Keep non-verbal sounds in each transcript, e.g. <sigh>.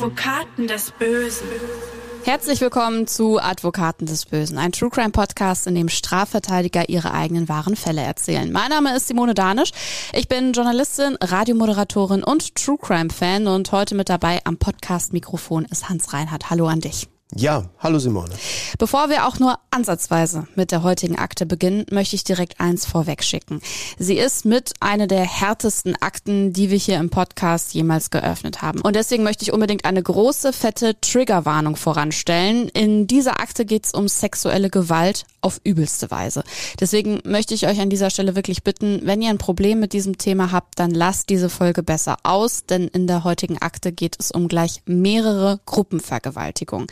Advokaten des Bösen. Herzlich willkommen zu Advokaten des Bösen, ein True Crime Podcast, in dem Strafverteidiger ihre eigenen wahren Fälle erzählen. Mein Name ist Simone Danisch. Ich bin Journalistin, Radiomoderatorin und True Crime Fan und heute mit dabei am Podcast Mikrofon ist Hans Reinhardt. Hallo an dich. Ja, hallo Simone. Bevor wir auch nur ansatzweise mit der heutigen Akte beginnen, möchte ich direkt eins vorwegschicken. Sie ist mit einer der härtesten Akten, die wir hier im Podcast jemals geöffnet haben. Und deswegen möchte ich unbedingt eine große, fette Triggerwarnung voranstellen. In dieser Akte geht es um sexuelle Gewalt auf übelste Weise. Deswegen möchte ich euch an dieser Stelle wirklich bitten, wenn ihr ein Problem mit diesem Thema habt, dann lasst diese Folge besser aus, denn in der heutigen Akte geht es um gleich mehrere Gruppenvergewaltigungen.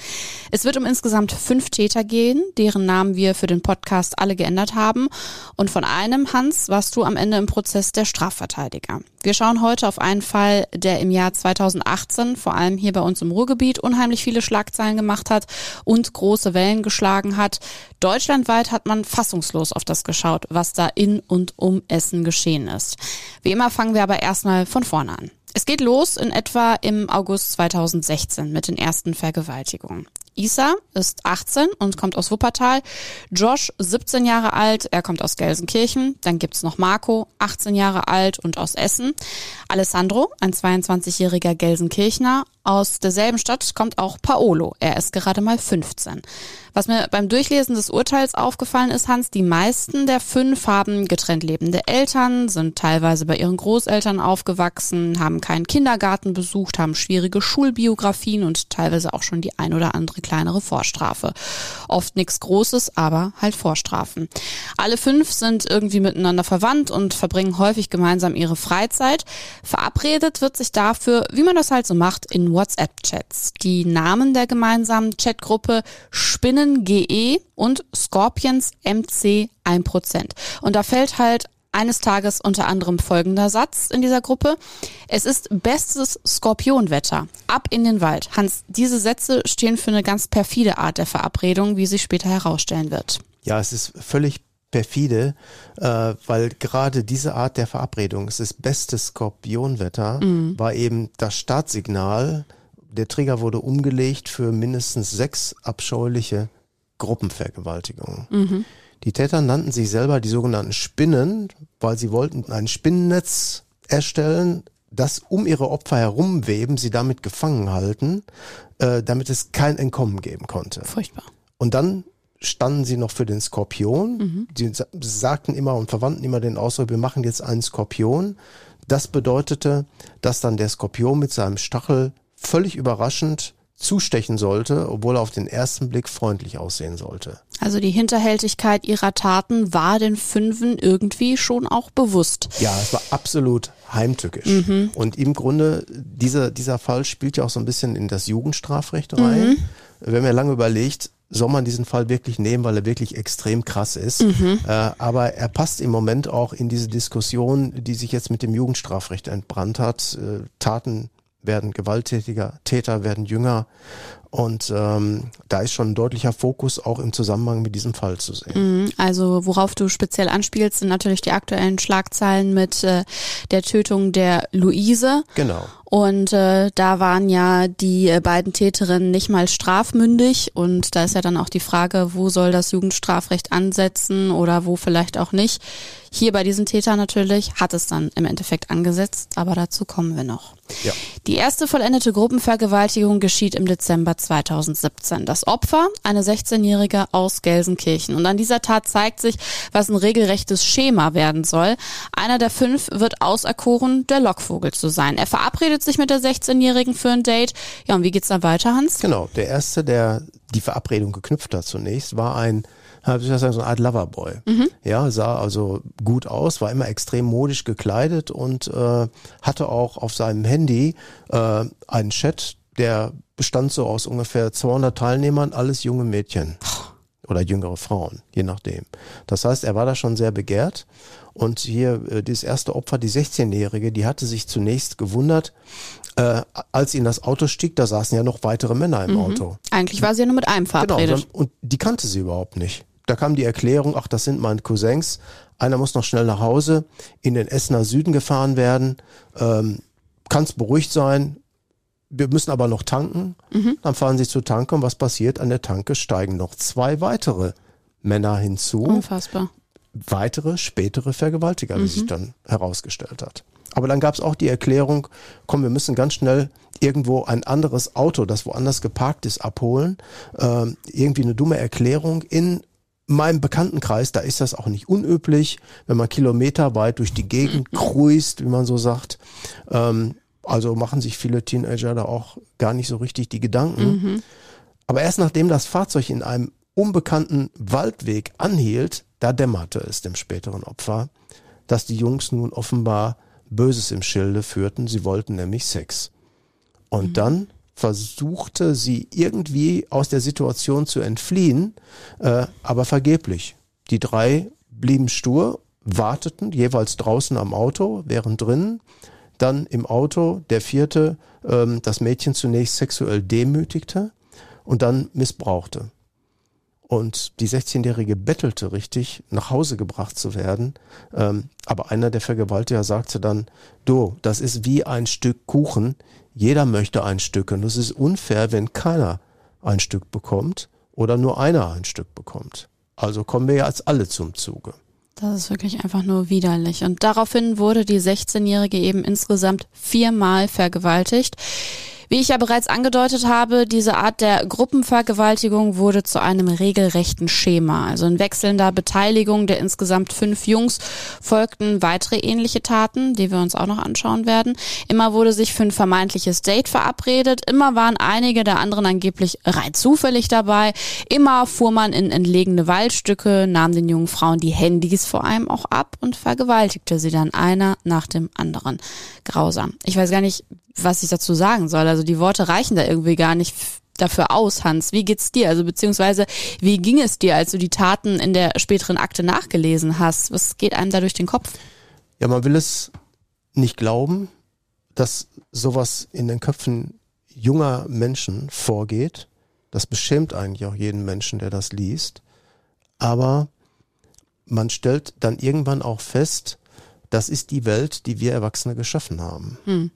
Es wird um insgesamt fünf Täter gehen, deren Namen wir für den Podcast alle geändert haben. Und von einem, Hans, warst du am Ende im Prozess der Strafverteidiger. Wir schauen heute auf einen Fall, der im Jahr 2018 vor allem hier bei uns im Ruhrgebiet unheimlich viele Schlagzeilen gemacht hat und große Wellen geschlagen hat. Deutschlandweit hat man fassungslos auf das geschaut, was da in und um Essen geschehen ist. Wie immer fangen wir aber erstmal von vorne an. Es geht los in etwa im August 2016 mit den ersten Vergewaltigungen. Isa ist 18 und kommt aus Wuppertal. Josh 17 Jahre alt, er kommt aus Gelsenkirchen. Dann gibt's noch Marco, 18 Jahre alt und aus Essen. Alessandro, ein 22-jähriger Gelsenkirchner. Aus derselben Stadt kommt auch Paolo, er ist gerade mal 15. Was mir beim Durchlesen des Urteils aufgefallen ist, Hans, die meisten der fünf haben getrennt lebende Eltern, sind teilweise bei ihren Großeltern aufgewachsen, haben keinen Kindergarten besucht, haben schwierige Schulbiografien und teilweise auch schon die ein oder andere kleinere Vorstrafe. Oft nichts Großes, aber halt Vorstrafen. Alle fünf sind irgendwie miteinander verwandt und verbringen häufig gemeinsam ihre Freizeit. Verabredet wird sich dafür, wie man das halt so macht, in WhatsApp-Chats. Die Namen der gemeinsamen Chatgruppe Spinnen GE und Scorpions MC 1%. Und da fällt halt eines Tages unter anderem folgender Satz in dieser Gruppe. Es ist bestes Skorpionwetter. Ab in den Wald. Hans, diese Sätze stehen für eine ganz perfide Art der Verabredung, wie sich später herausstellen wird. Ja, es ist völlig perfide, äh, weil gerade diese Art der Verabredung, es ist bestes Skorpionwetter, mhm. war eben das Startsignal. Der Trigger wurde umgelegt für mindestens sechs abscheuliche Gruppenvergewaltigungen. Mhm. Die Täter nannten sich selber die sogenannten Spinnen, weil sie wollten ein Spinnennetz erstellen, das um ihre Opfer herumweben, sie damit gefangen halten, äh, damit es kein Entkommen geben konnte. Furchtbar. Und dann standen sie noch für den Skorpion. Mhm. Die sagten immer und verwandten immer den Ausdruck, wir machen jetzt einen Skorpion. Das bedeutete, dass dann der Skorpion mit seinem Stachel völlig überraschend zustechen sollte, obwohl er auf den ersten Blick freundlich aussehen sollte. Also die Hinterhältigkeit ihrer Taten war den Fünfen irgendwie schon auch bewusst. Ja, es war absolut heimtückisch. Mhm. Und im Grunde, dieser, dieser Fall spielt ja auch so ein bisschen in das Jugendstrafrecht rein. Mhm. Wir haben ja lange überlegt, soll man diesen Fall wirklich nehmen, weil er wirklich extrem krass ist. Mhm. Äh, aber er passt im Moment auch in diese Diskussion, die sich jetzt mit dem Jugendstrafrecht entbrannt hat. Äh, Taten werden gewalttätiger, Täter werden jünger. Und ähm, da ist schon ein deutlicher Fokus auch im Zusammenhang mit diesem Fall zu sehen. Mhm. Also worauf du speziell anspielst, sind natürlich die aktuellen Schlagzeilen mit äh, der Tötung der Luise. Genau. Und äh, da waren ja die äh, beiden Täterinnen nicht mal strafmündig. Und da ist ja dann auch die Frage, wo soll das Jugendstrafrecht ansetzen oder wo vielleicht auch nicht. Hier bei diesen Tätern natürlich hat es dann im Endeffekt angesetzt, aber dazu kommen wir noch. Ja. Die erste vollendete Gruppenvergewaltigung geschieht im Dezember 2017. Das Opfer, eine 16-Jährige aus Gelsenkirchen. Und an dieser Tat zeigt sich, was ein regelrechtes Schema werden soll. Einer der fünf wird auserkoren, der Lockvogel zu sein. Er verabredet sich mit der 16-Jährigen für ein Date. Ja, und wie geht's dann weiter, Hans? Genau, der erste, der die Verabredung geknüpft hat zunächst, war ein habe ich sagen, so eine Art Loverboy. Mhm. Ja, sah also gut aus, war immer extrem modisch gekleidet und äh, hatte auch auf seinem Handy äh, einen Chat, der bestand so aus ungefähr 200 Teilnehmern, alles junge Mädchen oder jüngere Frauen, je nachdem. Das heißt, er war da schon sehr begehrt. Und hier äh, das erste Opfer, die 16-Jährige, die hatte sich zunächst gewundert, äh, als sie in das Auto stieg, da saßen ja noch weitere Männer im mhm. Auto. Eigentlich war sie ja nur mit einem genau, verabredet. Genau, und die kannte sie überhaupt nicht. Da kam die Erklärung, ach, das sind meine Cousins. Einer muss noch schnell nach Hause, in den Essener Süden gefahren werden. Ähm, Kannst beruhigt sein, wir müssen aber noch tanken. Mhm. Dann fahren sie zur Tanke und was passiert? An der Tanke steigen noch zwei weitere Männer hinzu. Unfassbar. Weitere spätere Vergewaltiger, mhm. wie sich dann herausgestellt hat. Aber dann gab es auch die Erklärung, komm, wir müssen ganz schnell irgendwo ein anderes Auto, das woanders geparkt ist, abholen. Ähm, irgendwie eine dumme Erklärung. In meinem Bekanntenkreis, da ist das auch nicht unüblich, wenn man kilometerweit durch die Gegend <clears throat> cruist, wie man so sagt. Ähm, also machen sich viele Teenager da auch gar nicht so richtig die Gedanken. Mhm. Aber erst nachdem das Fahrzeug in einem unbekannten Waldweg anhielt, da dämmerte es dem späteren Opfer, dass die Jungs nun offenbar Böses im Schilde führten. Sie wollten nämlich Sex. Und mhm. dann versuchte sie irgendwie aus der Situation zu entfliehen, äh, aber vergeblich. Die drei blieben stur, warteten jeweils draußen am Auto, während drinnen dann im Auto der vierte ähm, das Mädchen zunächst sexuell demütigte und dann missbrauchte. Und die 16-Jährige bettelte richtig, nach Hause gebracht zu werden. Ähm, aber einer der Vergewaltiger sagte dann, du, das ist wie ein Stück Kuchen. Jeder möchte ein Stück. Und es ist unfair, wenn keiner ein Stück bekommt oder nur einer ein Stück bekommt. Also kommen wir ja als alle zum Zuge. Das ist wirklich einfach nur widerlich. Und daraufhin wurde die 16-Jährige eben insgesamt viermal vergewaltigt. Wie ich ja bereits angedeutet habe, diese Art der Gruppenvergewaltigung wurde zu einem regelrechten Schema. Also in wechselnder Beteiligung der insgesamt fünf Jungs folgten weitere ähnliche Taten, die wir uns auch noch anschauen werden. Immer wurde sich für ein vermeintliches Date verabredet. Immer waren einige der anderen angeblich rein zufällig dabei. Immer fuhr man in entlegene Waldstücke, nahm den jungen Frauen die Handys vor allem auch ab und vergewaltigte sie dann einer nach dem anderen. Grausam. Ich weiß gar nicht, was ich dazu sagen soll. Also die Worte reichen da irgendwie gar nicht dafür aus, Hans. Wie geht's dir? Also beziehungsweise wie ging es dir, als du die Taten in der späteren Akte nachgelesen hast? Was geht einem da durch den Kopf? Ja, man will es nicht glauben, dass sowas in den Köpfen junger Menschen vorgeht. Das beschämt eigentlich auch jeden Menschen, der das liest. Aber man stellt dann irgendwann auch fest, das ist die Welt, die wir Erwachsene geschaffen haben. Hm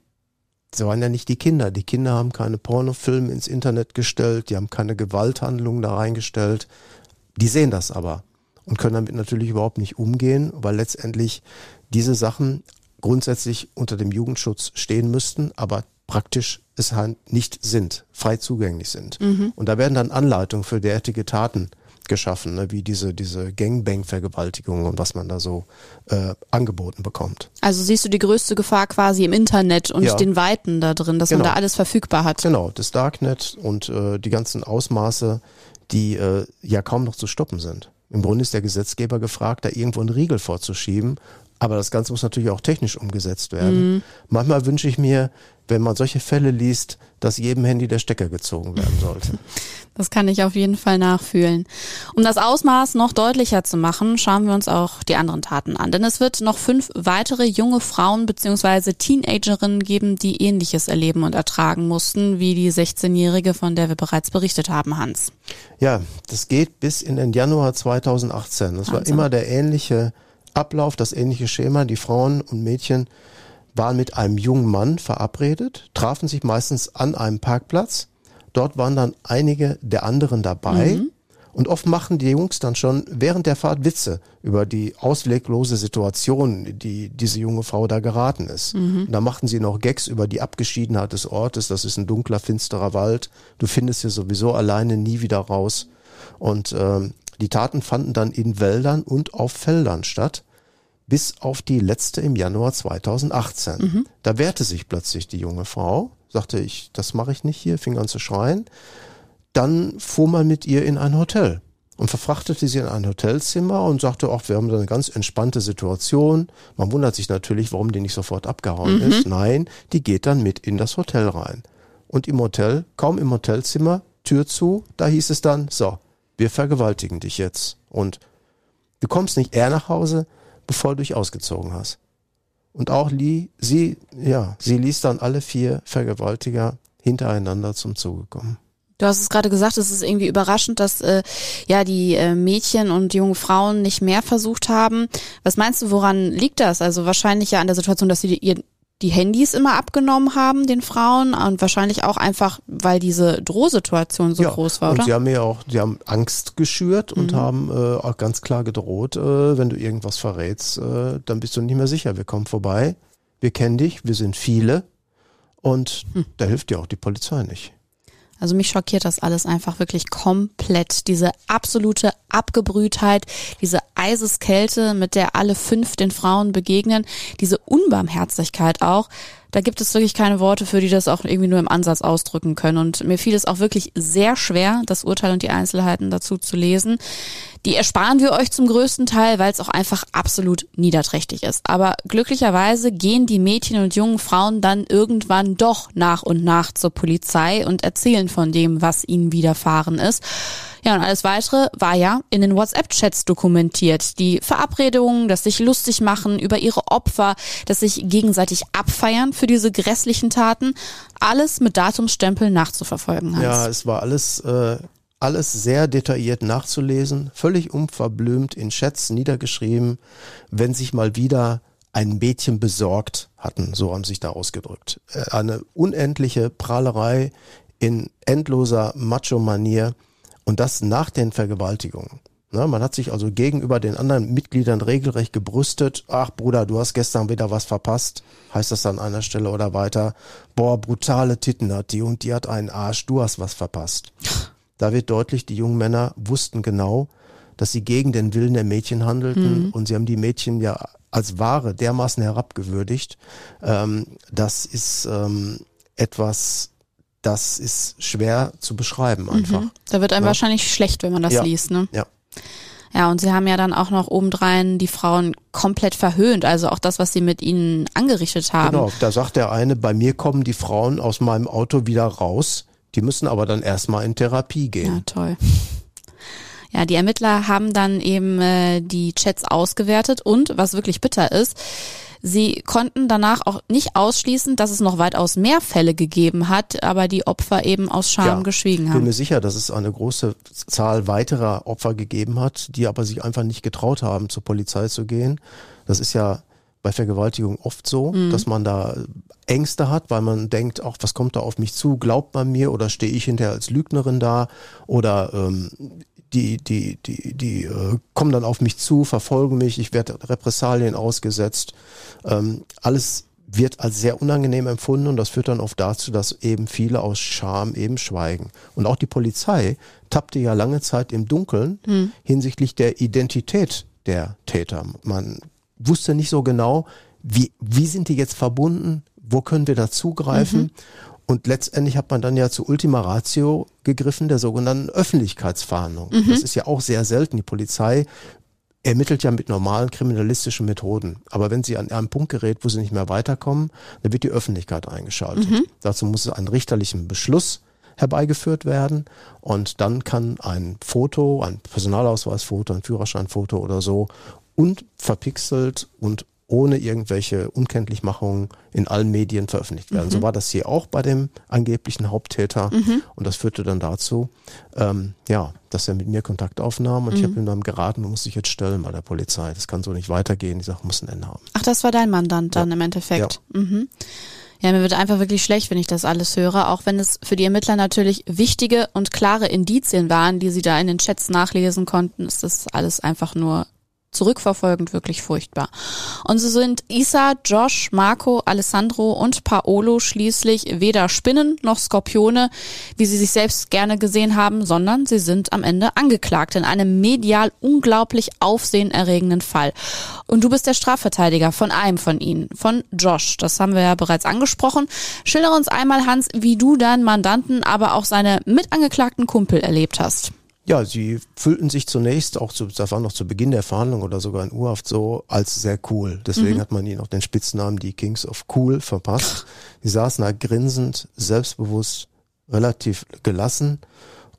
so waren ja nicht die Kinder. Die Kinder haben keine Pornofilme ins Internet gestellt, die haben keine Gewalthandlungen da reingestellt. Die sehen das aber und können damit natürlich überhaupt nicht umgehen, weil letztendlich diese Sachen grundsätzlich unter dem Jugendschutz stehen müssten, aber praktisch es halt nicht sind, frei zugänglich sind. Mhm. Und da werden dann Anleitungen für derartige Taten geschaffen, ne, wie diese, diese Gangbang-Vergewaltigung und was man da so äh, angeboten bekommt. Also siehst du die größte Gefahr quasi im Internet und ja. den Weiten da drin, dass genau. man da alles verfügbar hat. Genau, das Darknet und äh, die ganzen Ausmaße, die äh, ja kaum noch zu stoppen sind. Im Grunde ist der Gesetzgeber gefragt, da irgendwo einen Riegel vorzuschieben aber das Ganze muss natürlich auch technisch umgesetzt werden. Mhm. Manchmal wünsche ich mir, wenn man solche Fälle liest, dass jedem Handy der Stecker gezogen werden sollte. <laughs> Das kann ich auf jeden Fall nachfühlen. Um das Ausmaß noch deutlicher zu machen, schauen wir uns auch die anderen Taten an. Denn es wird noch fünf weitere junge Frauen bzw. Teenagerinnen geben, die ähnliches erleben und ertragen mussten, wie die 16-Jährige, von der wir bereits berichtet haben, Hans. Ja, das geht bis in den Januar 2018. Das Wahnsinn. war immer der ähnliche Ablauf, das ähnliche Schema. Die Frauen und Mädchen waren mit einem jungen Mann verabredet, trafen sich meistens an einem Parkplatz. Dort waren dann einige der anderen dabei. Mhm. Und oft machen die Jungs dann schon während der Fahrt Witze über die ausweglose Situation, die diese junge Frau da geraten ist. Mhm. Und da machten sie noch Gags über die Abgeschiedenheit des Ortes. Das ist ein dunkler, finsterer Wald. Du findest hier sowieso alleine nie wieder raus. Und ähm, die Taten fanden dann in Wäldern und auf Feldern statt, bis auf die letzte im Januar 2018. Mhm. Da wehrte sich plötzlich die junge Frau, sagte ich, das mache ich nicht hier, fing an zu schreien. Dann fuhr man mit ihr in ein Hotel und verfrachtete sie in ein Hotelzimmer und sagte, ach, wir haben da eine ganz entspannte Situation. Man wundert sich natürlich, warum die nicht sofort abgehauen mhm. ist. Nein, die geht dann mit in das Hotel rein. Und im Hotel, kaum im Hotelzimmer, Tür zu, da hieß es dann, so, wir vergewaltigen dich jetzt. Und du kommst nicht eher nach Hause, bevor du dich ausgezogen hast. Und auch Lee, sie, ja, sie ließ dann alle vier Vergewaltiger hintereinander zum Zuge kommen. Du hast es gerade gesagt, es ist irgendwie überraschend, dass äh, ja die äh, Mädchen und jungen Frauen nicht mehr versucht haben. Was meinst du, woran liegt das? Also wahrscheinlich ja an der Situation, dass sie ihr die Handys immer abgenommen haben, den Frauen, und wahrscheinlich auch einfach, weil diese Drohsituation so ja, groß war, und oder? sie haben ja auch, sie haben Angst geschürt und Mhm. haben äh, auch ganz klar gedroht, äh, wenn du irgendwas verrätst, äh, dann bist du nicht mehr sicher. Wir kommen vorbei, wir kennen dich, wir sind viele und Hm. da hilft dir auch die Polizei nicht. Also mich schockiert das alles einfach wirklich komplett. Diese absolute Abgebrühtheit, diese Eiseskälte, mit der alle fünf den Frauen begegnen, diese Unbarmherzigkeit auch. Da gibt es wirklich keine Worte für, die das auch irgendwie nur im Ansatz ausdrücken können. Und mir fiel es auch wirklich sehr schwer, das Urteil und die Einzelheiten dazu zu lesen. Die ersparen wir euch zum größten Teil, weil es auch einfach absolut niederträchtig ist. Aber glücklicherweise gehen die Mädchen und jungen Frauen dann irgendwann doch nach und nach zur Polizei und erzählen von dem, was ihnen widerfahren ist. Ja, und alles weitere war ja in den WhatsApp-Chats dokumentiert. Die Verabredungen, das sich lustig machen über ihre Opfer, das sich gegenseitig abfeiern für diese grässlichen Taten. Alles mit Datumsstempel nachzuverfolgen. Hans. Ja, es war alles, äh, alles sehr detailliert nachzulesen, völlig unverblümt in Chats niedergeschrieben, wenn sich mal wieder ein Mädchen besorgt hatten, so haben sich da ausgedrückt. Äh, Eine unendliche Prahlerei in endloser Macho-Manier und das nach den Vergewaltigungen. Ne, man hat sich also gegenüber den anderen Mitgliedern regelrecht gebrüstet. Ach Bruder, du hast gestern wieder was verpasst, heißt das an einer Stelle oder weiter. Boah, brutale Titten hat die und die hat einen Arsch, du hast was verpasst. Da wird deutlich, die jungen Männer wussten genau, dass sie gegen den Willen der Mädchen handelten und sie haben die Mädchen ja als Ware dermaßen herabgewürdigt. Ähm, das ist ähm, etwas, das ist schwer zu beschreiben einfach. Mhm. Da wird einem Ja. wahrscheinlich schlecht, wenn man das Ja. liest, ne? Ja. Ja, und sie haben ja dann auch noch obendrein die Frauen komplett verhöhnt, also auch das, was sie mit ihnen angerichtet haben. Genau, da sagt der eine, bei mir kommen die Frauen aus meinem Auto wieder raus, die müssen aber dann erstmal in Therapie Ja, gehen. toll. Ja, die Ermittler haben dann eben äh, die Chats ausgewertet und, was wirklich bitter ist, sie konnten danach auch nicht ausschließen, dass es noch weitaus mehr Fälle gegeben hat, aber die Opfer eben aus Scham Ja, geschwiegen Ich bin haben. mir sicher, dass es eine große Zahl weiterer Opfer gegeben hat, die aber sich einfach nicht getraut haben, zur Polizei zu gehen. Das ist ja bei Vergewaltigung oft so, Mhm. dass man da Ängste hat, weil man denkt, ach, was kommt da auf mich zu? Glaubt man mir oder stehe ich hinterher als Lügnerin da? Oder ähm, die, die, die, die äh, kommen dann auf mich zu, verfolgen mich, ich werde Repressalien ausgesetzt. Ähm, alles wird als sehr unangenehm empfunden und das führt dann oft dazu, dass eben viele aus Scham eben schweigen. Und auch die Polizei tappte ja lange Zeit im Dunkeln hinsichtlich der Identität der Täter. Man wusste nicht so genau, wie, wie sind die jetzt verbunden, wo können wir da zugreifen. Und letztendlich hat man dann ja zu Ultima Ratio gegriffen, der sogenannten Öffentlichkeitsfahndung. Das ist ja auch sehr selten. Die Polizei ermittelt ja mit normalen kriminalistischen Methoden. Aber wenn sie an einen Punkt gerät, wo sie nicht mehr weiterkommen, dann wird die Öffentlichkeit eingeschaltet. Dazu muss es einen richterlichen Beschluss herbeigeführt werden und dann kann ein Foto, ein Personalausweisfoto, ein Führerscheinfoto oder so unverpixelt und ohne irgendwelche Unkenntlichmachungen in allen Medien veröffentlicht werden. So war das hier auch bei dem angeblichen Haupttäter. Und das führte dann dazu, ähm, ja, dass er mit mir Kontakt aufnahm und ich habe ihm dann geraten, du musst dich jetzt stellen bei der Polizei. Das kann so nicht weitergehen. Die Sache muss ein Ende haben. Ach, das war dein Mandant dann im Endeffekt. Mhm. Ja, mir wird einfach wirklich schlecht, wenn ich das alles höre, auch wenn es für die Ermittler natürlich wichtige und klare Indizien waren, die sie da in den Chats nachlesen konnten, ist das alles einfach nur zurückverfolgend wirklich furchtbar. Und so sind Isa, Josh, Marco, Alessandro und Paolo schließlich weder Spinnen noch Skorpione, wie sie sich selbst gerne gesehen haben, sondern sie sind am Ende angeklagt in einem medial unglaublich aufsehenerregenden Fall. Und du bist der Strafverteidiger von einem von ihnen, von Josh. Das haben wir ja bereits angesprochen. Schildere uns einmal, Hans, wie du deinen Mandanten, aber auch seine mitangeklagten Kumpel erlebt hast. Ja, sie fühlten sich zunächst auch zu, das war noch zu Beginn der Verhandlung oder sogar in Urhaft so, als sehr cool. Deswegen hat man ihnen auch den Spitznamen die Kings of Cool verpasst. Sie saßen da grinsend, selbstbewusst, relativ gelassen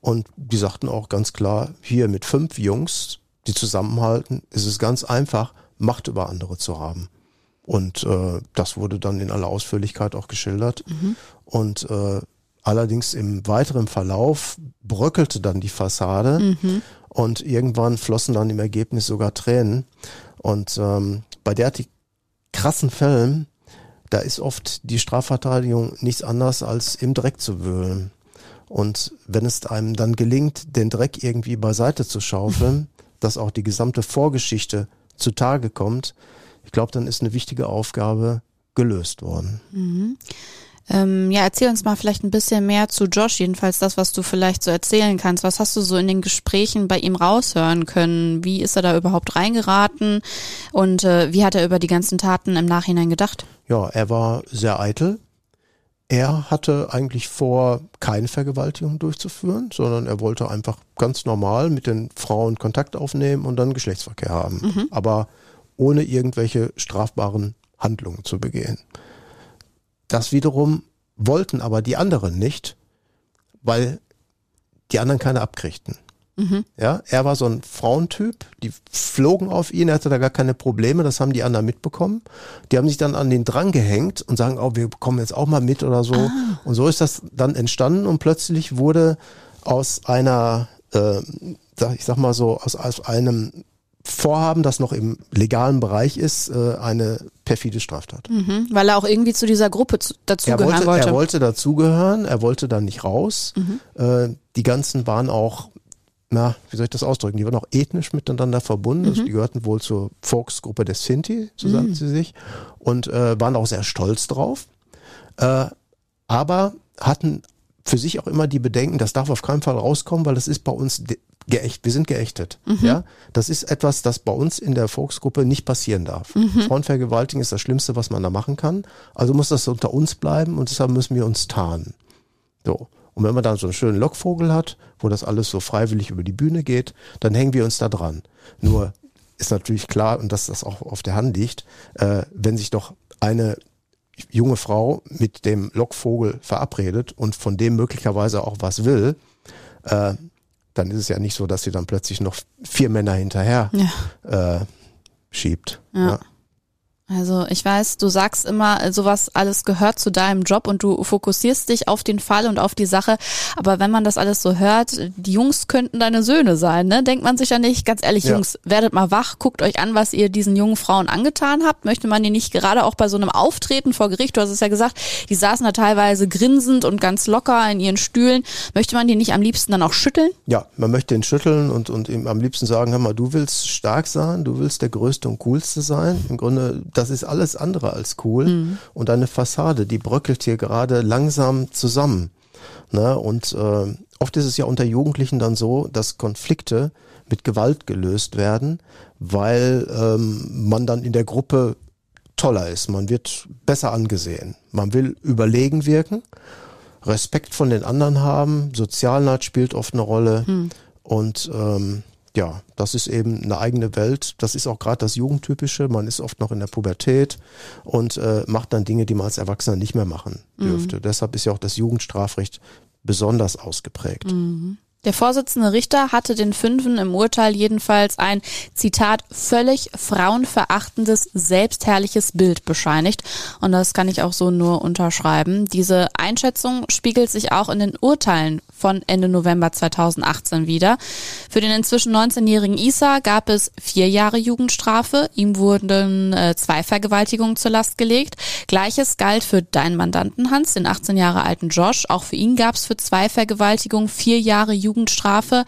und die sagten auch ganz klar, hier mit fünf Jungs, die zusammenhalten, ist es ganz einfach, Macht über andere zu haben. Und äh, das wurde dann in aller Ausführlichkeit auch geschildert. Und äh, allerdings im weiteren Verlauf bröckelte dann die Fassade und irgendwann flossen dann im Ergebnis sogar Tränen. Und ähm, bei derartig krassen Fällen, da ist oft die Strafverteidigung nichts anderes als im Dreck zu wühlen. Und wenn es einem dann gelingt, den Dreck irgendwie beiseite zu schaufeln, <laughs> dass auch die gesamte Vorgeschichte zutage kommt, ich glaube, dann ist eine wichtige Aufgabe gelöst worden. Mhm. Ähm, ja, erzähl uns mal vielleicht ein bisschen mehr zu Josh, jedenfalls das, was du vielleicht so erzählen kannst. Was hast du so in den Gesprächen bei ihm raushören können? Wie ist er da überhaupt reingeraten und äh, wie hat er über die ganzen Taten im Nachhinein gedacht? Ja, er war sehr eitel. Er hatte eigentlich vor, keine Vergewaltigung durchzuführen, sondern er wollte einfach ganz normal mit den Frauen Kontakt aufnehmen und dann Geschlechtsverkehr haben. Mhm. Aber ohne irgendwelche strafbaren Handlungen zu begehen. Das wiederum wollten aber die anderen nicht, weil die anderen keine abkriegten. Mhm. Ja, er war so ein Frauentyp, die flogen auf ihn, er hatte da gar keine Probleme, das haben die anderen mitbekommen. Die haben sich dann an den Drang gehängt und sagen, oh, wir kommen jetzt auch mal mit oder so. Ah. Und so ist das dann entstanden und plötzlich wurde aus einer, äh, ich sag mal so, aus, aus einem Vorhaben, das noch im legalen Bereich ist, äh, eine perfide Straftat. Mhm, weil er auch irgendwie zu dieser Gruppe dazugehören wollte, wollte. Er wollte dazugehören, er wollte dann nicht raus. Mhm. Äh, die ganzen waren auch, na, wie soll ich das ausdrücken, die waren auch ethnisch miteinander verbunden. Also mhm. Also die gehörten wohl zur Volksgruppe des Sinti, so sagten mhm. sie sich, und äh, waren auch sehr stolz drauf. Äh, aber hatten für sich auch immer die Bedenken, das darf auf keinen Fall rauskommen, weil das ist bei uns geächt, wir sind geächtet. Mhm. Ja, das ist etwas, das bei uns in der Volksgruppe nicht passieren darf. Mhm. Frauenvergewaltigung ist das Schlimmste, was man da machen kann. Also muss das unter uns bleiben und deshalb müssen wir uns tarnen. So. Und wenn man dann so einen schönen Lockvogel hat, wo das alles so freiwillig über die Bühne geht, dann hängen wir uns da dran. Nur ist natürlich klar, und dass das auch auf der Hand liegt, äh, wenn sich doch eine junge Frau mit dem Lockvogel verabredet und von dem möglicherweise auch was will, äh, dann ist es ja nicht so, dass sie dann plötzlich noch vier Männer hinterher ja. äh, schiebt. Ja. ja. Also ich weiß, du sagst immer, sowas alles gehört zu deinem Job und du fokussierst dich auf den Fall und auf die Sache. Aber wenn man das alles so hört, die Jungs könnten deine Söhne sein, ne? Denkt man sich ja nicht, ganz ehrlich, ja. Jungs, werdet mal wach, guckt euch an, was ihr diesen jungen Frauen angetan habt. Möchte man die nicht gerade auch bei so einem Auftreten vor Gericht, du hast es ja gesagt, die saßen da teilweise grinsend und ganz locker in ihren Stühlen. Möchte man die nicht am liebsten dann auch schütteln? Ja, man möchte ihn schütteln und, und ihm am liebsten sagen, hör mal, du willst stark sein, du willst der Größte und Coolste sein. Im Grunde das ist alles andere als cool. Mhm. Und eine Fassade, die bröckelt hier gerade langsam zusammen. Ne? Und äh, oft ist es ja unter Jugendlichen dann so, dass Konflikte mit Gewalt gelöst werden, weil ähm, man dann in der Gruppe toller ist. Man wird besser angesehen. Man will überlegen wirken, Respekt von den anderen haben, Sozialnheit spielt oft eine Rolle. Hm. Und ähm, ja, das ist eben eine eigene Welt. Das ist auch gerade das Jugendtypische. Man ist oft noch in der Pubertät und äh, macht dann Dinge, die man als Erwachsener nicht mehr machen dürfte. Mhm. Deshalb ist ja auch das Jugendstrafrecht besonders ausgeprägt. Mhm. Der Vorsitzende Richter hatte den Fünfen im Urteil jedenfalls ein, Zitat, völlig frauenverachtendes, selbstherrliches Bild bescheinigt. Und das kann ich auch so nur unterschreiben. Diese Einschätzung spiegelt sich auch in den Urteilen von Ende November 2018 wieder. Für den inzwischen 19-jährigen Isa gab es vier Jahre Jugendstrafe. Ihm wurden äh, zwei Vergewaltigungen zur Last gelegt. Gleiches galt für deinen Mandanten Hans, den 18 Jahre alten Josh. Auch für ihn gab es für zwei Vergewaltigungen vier Jahre Jugendstrafe. Jugendstrafe.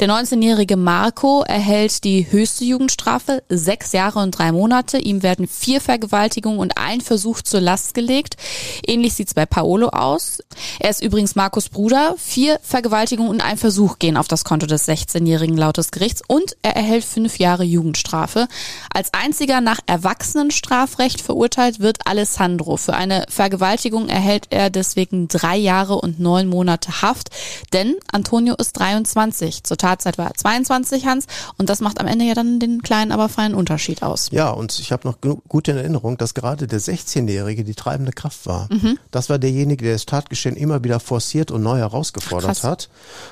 Der 19-jährige Marco erhält die höchste Jugendstrafe, sechs Jahre und drei Monate. Ihm werden vier Vergewaltigungen und ein Versuch zur Last gelegt. Ähnlich sieht's bei Paolo aus. Er ist übrigens Marcos Bruder. Vier Vergewaltigungen und ein Versuch gehen auf das Konto des 16-jährigen laut des Gerichts und er erhält fünf Jahre Jugendstrafe. Als einziger nach Erwachsenenstrafrecht verurteilt wird Alessandro. Für eine Vergewaltigung erhält er deswegen drei Jahre und neun Monate Haft, denn Antonio ist 23. Zur Tatzeit war er 22, Hans. Und das macht am Ende ja dann den kleinen, aber feinen Unterschied aus. Ja, und ich habe noch gut in Erinnerung, dass gerade der 16-Jährige die treibende Kraft war. Mhm. Das war derjenige, der das Tatgeschehen immer wieder forciert und neu herausgefordert Krass. hat.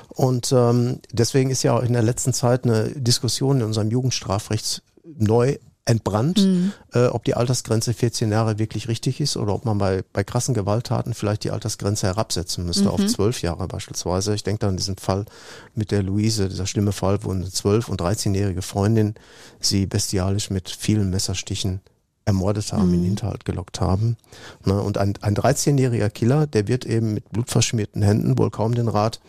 Und ähm, deswegen ist ja auch in der letzten Zeit eine Diskussion in unserem Jugendstrafrecht neu entbrannt, mhm. äh, ob die Altersgrenze 14 Jahre wirklich richtig ist oder ob man bei, bei krassen Gewalttaten vielleicht die Altersgrenze herabsetzen müsste mhm. auf 12 Jahre beispielsweise. Ich denke da an diesen Fall mit der Luise, dieser schlimme Fall, wo eine 12- und 13-jährige Freundin sie bestialisch mit vielen Messerstichen ermordet haben, in den Hinterhalt gelockt haben. Ne? Und ein, ein 13-jähriger Killer, der wird eben mit blutverschmierten Händen wohl kaum den Rat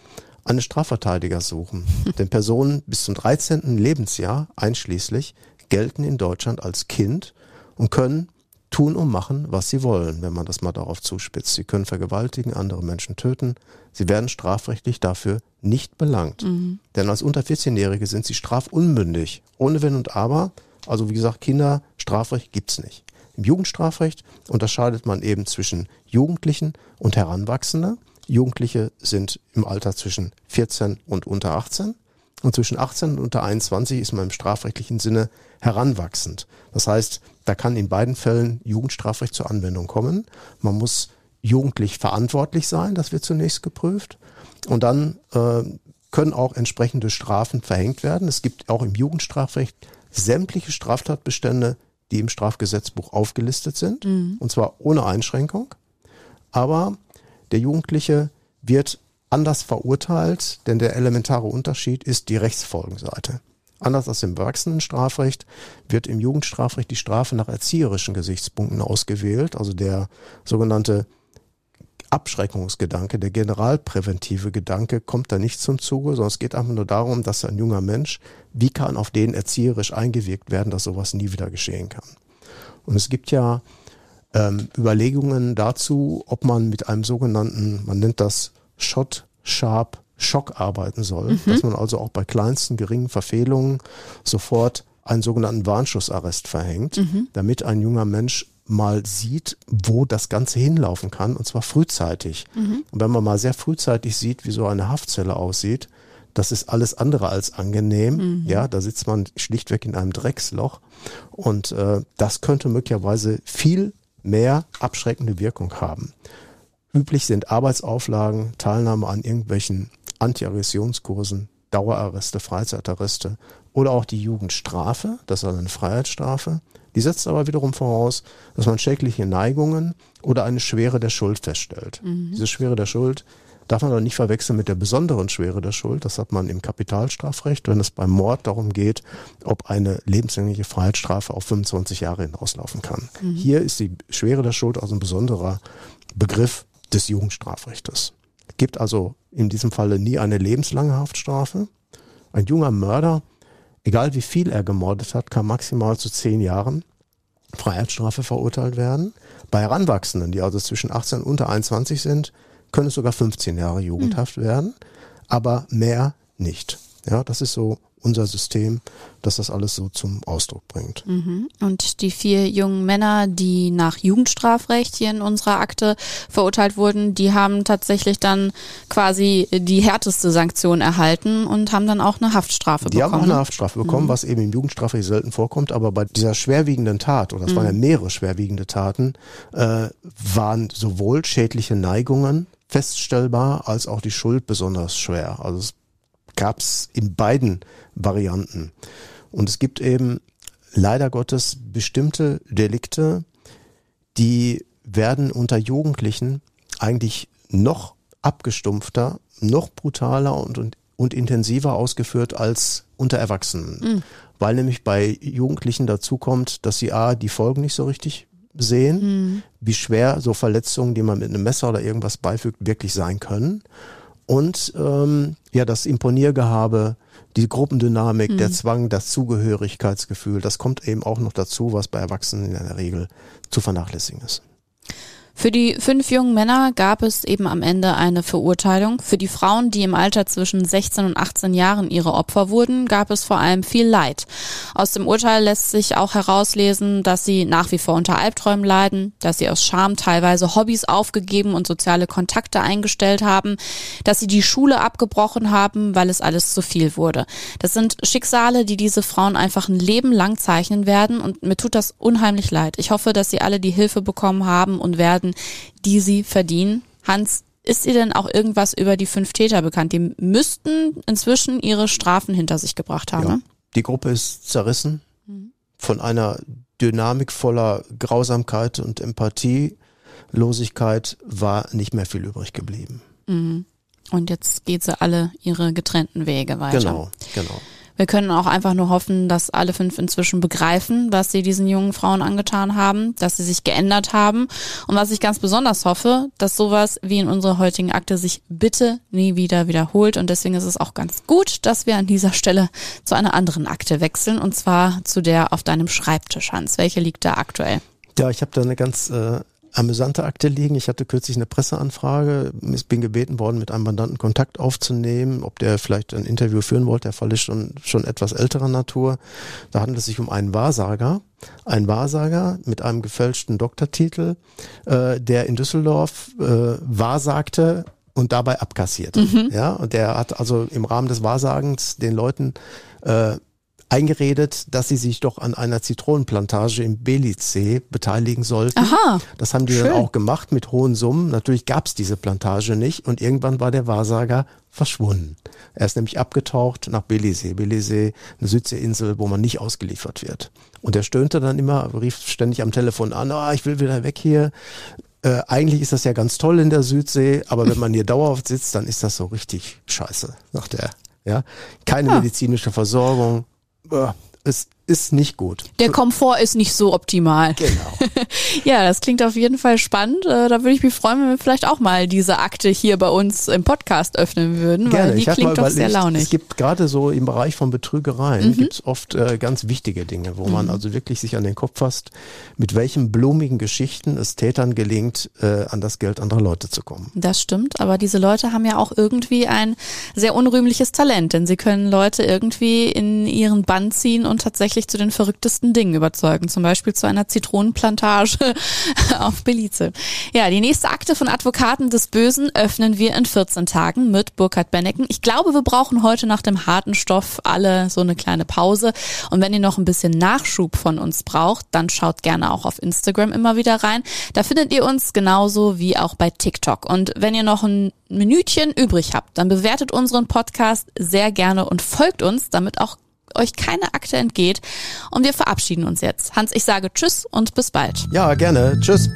eines Strafverteidigers suchen. <laughs> Denn Personen bis zum 13. Lebensjahr einschließlich gelten in Deutschland als Kind und können tun und machen, was sie wollen, wenn man das mal darauf zuspitzt. Sie können vergewaltigen, andere Menschen töten. Sie werden strafrechtlich dafür nicht belangt. Mhm. Denn als unter 14-Jährige sind sie strafunmündig, ohne Wenn und Aber. Also wie gesagt, Kinderstrafrecht gibt's nicht. Im Jugendstrafrecht unterscheidet man eben zwischen Jugendlichen und Heranwachsenden. Jugendliche sind im Alter zwischen 14 und unter 18. Und zwischen 18 und unter 21 ist man im strafrechtlichen Sinne heranwachsend. Das heißt, da kann in beiden Fällen Jugendstrafrecht zur Anwendung kommen. Man muss jugendlich verantwortlich sein, das wird zunächst geprüft. Und dann äh, können auch entsprechende Strafen verhängt werden. Es gibt auch im Jugendstrafrecht sämtliche Straftatbestände, die im Strafgesetzbuch aufgelistet sind, mhm. und zwar ohne Einschränkung. Aber der Jugendliche wird anders verurteilt, denn der elementare Unterschied ist die Rechtsfolgenseite. Anders als im Erwachsenenstrafrecht wird im Jugendstrafrecht die Strafe nach erzieherischen Gesichtspunkten ausgewählt, also der sogenannte Abschreckungsgedanke, der generalpräventive Gedanke kommt da nicht zum Zuge, sondern es geht einfach nur darum, dass ein junger Mensch, wie kann auf den erzieherisch eingewirkt werden, dass sowas nie wieder geschehen kann. Und es gibt ja ähm, Überlegungen dazu, ob man mit einem sogenannten, man nennt das Shot Sharp Schock arbeiten soll, mhm. dass man also auch bei kleinsten geringen Verfehlungen sofort einen sogenannten Warnschussarrest verhängt, mhm. damit ein junger Mensch mal sieht, wo das Ganze hinlaufen kann, und zwar frühzeitig. Mhm. Und wenn man mal sehr frühzeitig sieht, wie so eine Haftzelle aussieht, das ist alles andere als angenehm. Mhm. Ja, da sitzt man schlichtweg in einem Drecksloch. Und äh, das könnte möglicherweise viel mehr abschreckende Wirkung haben. Üblich sind Arbeitsauflagen, Teilnahme an irgendwelchen Antiaggressionskursen, Dauerarreste, Freizeitarreste oder auch die Jugendstrafe, das ist also eine Freiheitsstrafe. Die setzt aber wiederum voraus, dass man schädliche Neigungen oder eine Schwere der Schuld feststellt. Mhm. Diese Schwere der Schuld darf man aber nicht verwechseln mit der besonderen Schwere der Schuld. Das hat man im Kapitalstrafrecht, wenn es beim Mord darum geht, ob eine lebenslängliche Freiheitsstrafe auf 25 Jahre hinauslaufen kann. Mhm. Hier ist die Schwere der Schuld also ein besonderer Begriff des Jugendstrafrechtes. Gibt also in diesem Falle nie eine lebenslange Haftstrafe. Ein junger Mörder egal wie viel er gemordet hat, kann maximal zu zehn Jahren Freiheitsstrafe verurteilt werden. Bei Heranwachsenden, die also zwischen 18 und unter 21 sind, können es sogar 15 Jahre Jugendhaft mhm. werden, aber mehr nicht. Ja, das ist so unser System, das das alles so zum Ausdruck bringt. Mhm. Und die vier jungen Männer, die nach Jugendstrafrecht hier in unserer Akte verurteilt wurden, die haben tatsächlich dann quasi die härteste Sanktion erhalten und haben dann auch eine Haftstrafe die bekommen. Die haben auch eine Haftstrafe bekommen, mhm. was eben im Jugendstrafrecht selten vorkommt, aber bei dieser schwerwiegenden Tat, oder es mhm. waren ja mhm. mehrere schwerwiegende Taten, äh, waren sowohl schädliche Neigungen feststellbar, als auch die Schuld besonders schwer. Also es gab es in beiden Varianten. Und es gibt eben leider Gottes bestimmte Delikte, die werden unter Jugendlichen eigentlich noch abgestumpfter, noch brutaler und, und, und intensiver ausgeführt als unter Erwachsenen. Mhm. Weil nämlich bei Jugendlichen dazu kommt, dass sie A, die Folgen nicht so richtig sehen, mhm. wie schwer so Verletzungen, die man mit einem Messer oder irgendwas beifügt, wirklich sein können und ähm, ja das Imponiergehabe, die Gruppendynamik, mhm. der Zwang, das Zugehörigkeitsgefühl, das kommt eben auch noch dazu, was bei Erwachsenen in der Regel zu vernachlässigen ist. Für die fünf jungen Männer gab es eben am Ende eine Verurteilung. Für die Frauen, die im Alter zwischen 16 und 18 Jahren ihre Opfer wurden, gab es vor allem viel Leid. Aus dem Urteil lässt sich auch herauslesen, dass sie nach wie vor unter Albträumen leiden, dass sie aus Scham teilweise Hobbys aufgegeben und soziale Kontakte eingestellt haben, dass sie die Schule abgebrochen haben, weil es alles zu viel wurde. Das sind Schicksale, die diese Frauen einfach ein Leben lang zeichnen werden und mir tut das unheimlich leid. Ich hoffe, dass sie alle die Hilfe bekommen haben und werden werden, die sie verdienen. Hans, ist dir denn auch irgendwas über die fünf Täter bekannt? Die müssten inzwischen ihre Strafen hinter sich gebracht haben. Ja, ne? Die Gruppe ist zerrissen von einer Dynamik voller Grausamkeit und Empathielosigkeit war nicht mehr viel übrig geblieben. Mhm. Und jetzt geht sie alle ihre getrennten Wege weiter. Genau, genau. Wir können auch einfach nur hoffen, dass alle fünf inzwischen begreifen, was sie diesen jungen Frauen angetan haben, dass sie sich geändert haben. Und was ich ganz besonders hoffe, dass sowas wie in unserer heutigen Akte sich bitte nie wieder wiederholt. Und deswegen ist es auch ganz gut, dass wir an dieser Stelle zu einer anderen Akte wechseln. Und zwar zu der auf deinem Schreibtisch, Hans. Welche liegt da aktuell? Ja, ich habe da eine ganz äh, amüsante Akte liegen. Ich hatte kürzlich eine Presseanfrage. Ich bin gebeten worden, mit einem Mandanten Kontakt aufzunehmen, ob der vielleicht ein Interview führen wollte. Der Fall ist schon, schon etwas älterer Natur. Da handelt es sich um einen Wahrsager. Ein Wahrsager mit einem gefälschten Doktortitel, äh, der in Düsseldorf äh, wahrsagte und dabei abkassierte. Mhm. Ja, und der hat also im Rahmen des Wahrsagens den Leuten äh, eingeredet, dass sie sich doch an einer Zitronenplantage im Belize beteiligen sollten. Aha, das haben die schön. dann auch gemacht mit hohen Summen. Natürlich gab es diese Plantage nicht und irgendwann war der Wahrsager verschwunden. Er ist nämlich abgetaucht nach Belize. Belize, eine Südseeinsel, wo man nicht ausgeliefert wird. Und er stöhnte dann immer, rief ständig am Telefon an, ah, ich will wieder weg hier. Äh, eigentlich ist das ja ganz toll in der Südsee, aber wenn man hier dauerhaft sitzt, dann ist das so richtig scheiße, sagt er. Ja, keine ja. medizinische Versorgung, es ist nicht gut. Der Komfort ist nicht so optimal. Genau. <laughs> ja, das klingt auf jeden Fall spannend. Äh, da würde ich mich freuen, wenn wir vielleicht auch mal diese Akte hier bei uns im Podcast öffnen würden, Gerne. weil die klingt mal, doch sehr ich, launig. Es gibt gerade so im Bereich von Betrügereien mhm. gibt es oft äh, ganz wichtige Dinge, wo mhm. man also wirklich sich an den Kopf fasst, mit welchen blumigen Geschichten es Tätern gelingt, äh, an das Geld anderer Leute zu kommen. Das stimmt, aber diese Leute haben ja auch irgendwie ein sehr unrühmliches Talent, denn sie können Leute irgendwie in ihren Bann ziehen und tatsächlich tatsächlich zu den verrücktesten Dingen überzeugen, zum Beispiel zu einer Zitronenplantage <laughs> auf Belize. Ja, die nächste Akte von Advokaten des Bösen öffnen wir in 14 Tagen mit Burkhard Benneken. Ich glaube, wir brauchen heute nach dem harten Stoff alle so eine kleine Pause. Und wenn ihr noch ein bisschen Nachschub von uns braucht, dann schaut gerne auch auf Instagram immer wieder rein. Da findet ihr uns genauso wie auch bei TikTok. Und wenn ihr noch ein Minütchen übrig habt, dann bewertet unseren Podcast sehr gerne und folgt uns, damit auch euch keine Akte entgeht. Und wir verabschieden uns jetzt. Hans, ich sage Tschüss und bis bald. Ja, gerne. Tschüss.